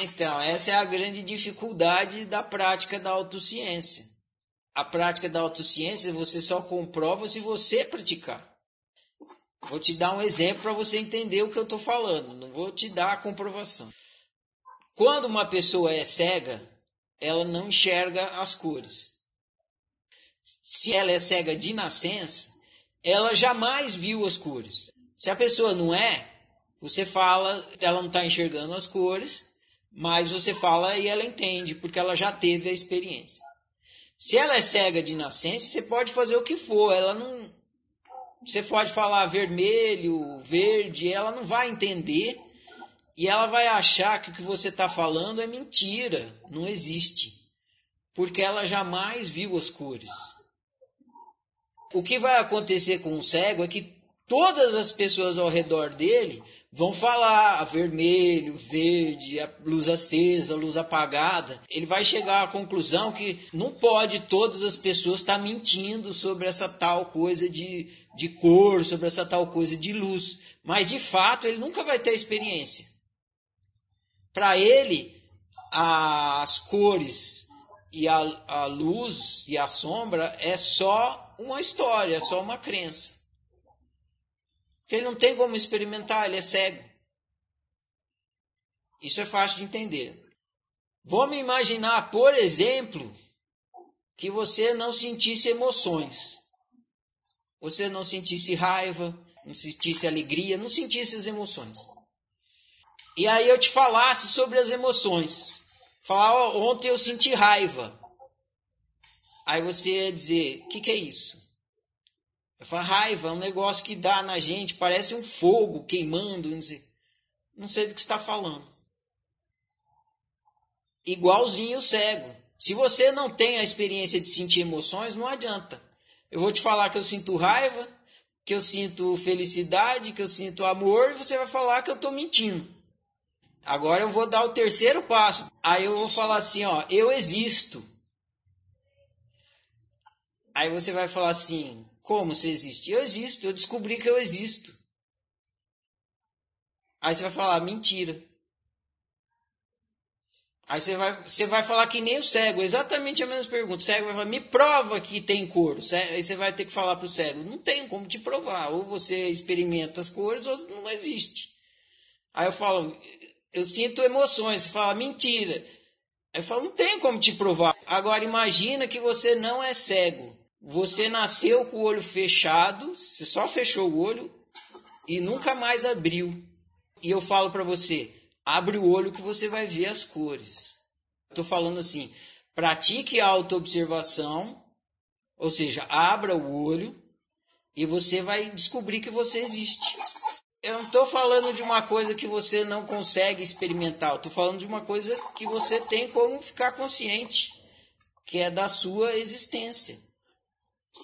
Então, essa é a grande dificuldade da prática da autociência. A prática da autociência você só comprova se você praticar. Vou te dar um exemplo para você entender o que eu estou falando, não vou te dar a comprovação. Quando uma pessoa é cega, ela não enxerga as cores. Se ela é cega de nascença, ela jamais viu as cores. Se a pessoa não é, você fala, ela não está enxergando as cores, mas você fala e ela entende, porque ela já teve a experiência. Se ela é cega de nascença, você pode fazer o que for, ela não. Você pode falar vermelho, verde, ela não vai entender e ela vai achar que o que você está falando é mentira, não existe, porque ela jamais viu as cores. O que vai acontecer com o cego é que todas as pessoas ao redor dele vão falar vermelho, verde, a luz acesa, a luz apagada. Ele vai chegar à conclusão que não pode todas as pessoas estar mentindo sobre essa tal coisa de, de cor, sobre essa tal coisa de luz. Mas de fato ele nunca vai ter experiência. Para ele, as cores e a, a luz e a sombra é só uma história, é só uma crença. Ele não tem como experimentar, ele é cego. Isso é fácil de entender. Vamos imaginar, por exemplo, que você não sentisse emoções. Você não sentisse raiva, não sentisse alegria, não sentisse as emoções e aí eu te falasse sobre as emoções. Falar, oh, ontem eu senti raiva. Aí você ia dizer, o que, que é isso? Falo, raiva é um negócio que dá na gente, parece um fogo queimando, não sei, não sei do que está falando. Igualzinho o cego. Se você não tem a experiência de sentir emoções, não adianta. Eu vou te falar que eu sinto raiva, que eu sinto felicidade, que eu sinto amor, e você vai falar que eu estou mentindo. Agora eu vou dar o terceiro passo. Aí eu vou falar assim, ó, eu existo. Aí você vai falar assim, como você existe? Eu existo, eu descobri que eu existo. Aí você vai falar, mentira. Aí você vai, você vai falar que nem o cego, exatamente a mesma pergunta. O cego vai falar, me prova que tem cor. Aí você vai ter que falar para o cego, não tem como te provar. Ou você experimenta as cores ou não existe. Aí eu falo, eu sinto emoções. Você fala, mentira. Eu falo, não tem como te provar. Agora imagina que você não é cego. Você nasceu com o olho fechado, você só fechou o olho e nunca mais abriu. E eu falo para você, abre o olho que você vai ver as cores. Estou falando assim, pratique a autoobservação, ou seja, abra o olho e você vai descobrir que você existe. Eu não estou falando de uma coisa que você não consegue experimentar, estou falando de uma coisa que você tem como ficar consciente, que é da sua existência.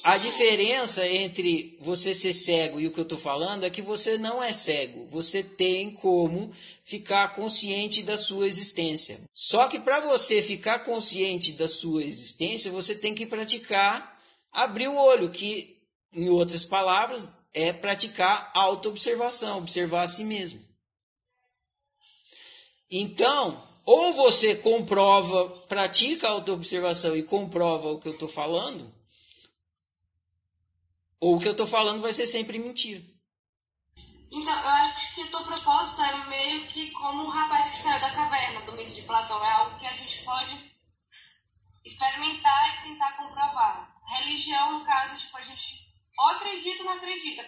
A diferença entre você ser cego e o que eu estou falando é que você não é cego. Você tem como ficar consciente da sua existência. Só que para você ficar consciente da sua existência, você tem que praticar abrir o olho, que, em outras palavras, é praticar autoobservação, observar a si mesmo. Então, ou você comprova, pratica a autoobservação e comprova o que eu estou falando, ou o que eu estou falando vai ser sempre mentira. Então, eu acho que a tua proposta é meio que como o rapaz que saiu da caverna do mito de Platão. É algo que a gente pode experimentar e tentar comprovar. Religião, no caso, tipo, a gente ou acredita ou não acredita.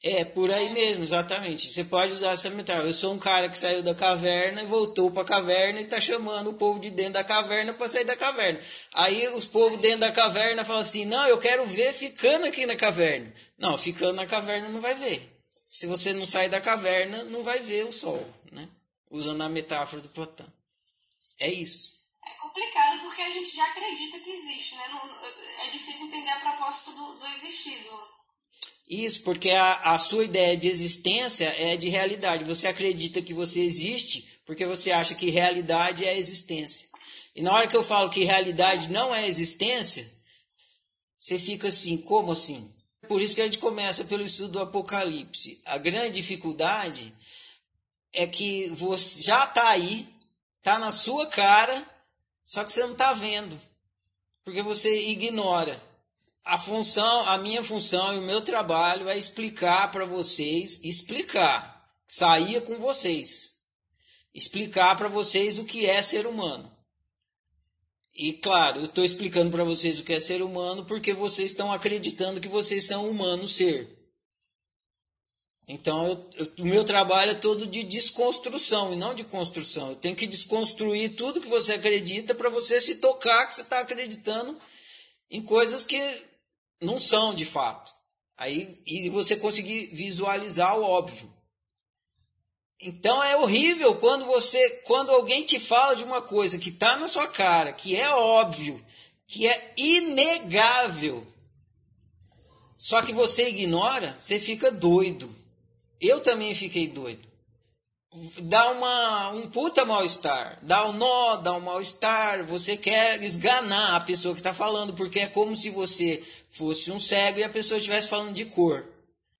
É, por aí mesmo, exatamente. Você pode usar essa metáfora. Eu sou um cara que saiu da caverna e voltou para a caverna e está chamando o povo de dentro da caverna para sair da caverna. Aí os povos dentro da caverna falam assim: não, eu quero ver ficando aqui na caverna. Não, ficando na caverna não vai ver. Se você não sair da caverna, não vai ver o sol, né? Usando a metáfora do Platão. É isso. É complicado porque a gente já acredita que existe, né? Não, é difícil entender a proposta do, do existido. Isso, porque a, a sua ideia de existência é de realidade. Você acredita que você existe porque você acha que realidade é existência. E na hora que eu falo que realidade não é existência, você fica assim, como assim? Por isso que a gente começa pelo estudo do Apocalipse. A grande dificuldade é que você já está aí, Tá na sua cara, só que você não está vendo. Porque você ignora. A função, a minha função e o meu trabalho é explicar para vocês, explicar, saía com vocês. Explicar para vocês o que é ser humano. E claro, eu estou explicando para vocês o que é ser humano porque vocês estão acreditando que vocês são humanos ser. Então, eu, eu, o meu trabalho é todo de desconstrução e não de construção. Eu tenho que desconstruir tudo que você acredita para você se tocar que você está acreditando em coisas que não são de fato. Aí, e você conseguir visualizar o óbvio. Então é horrível quando você, quando alguém te fala de uma coisa que está na sua cara, que é óbvio, que é inegável, só que você ignora, você fica doido. Eu também fiquei doido. Dá uma, um puta mal-estar, dá um nó, dá um mal-estar. Você quer esganar a pessoa que está falando, porque é como se você fosse um cego e a pessoa estivesse falando de cor.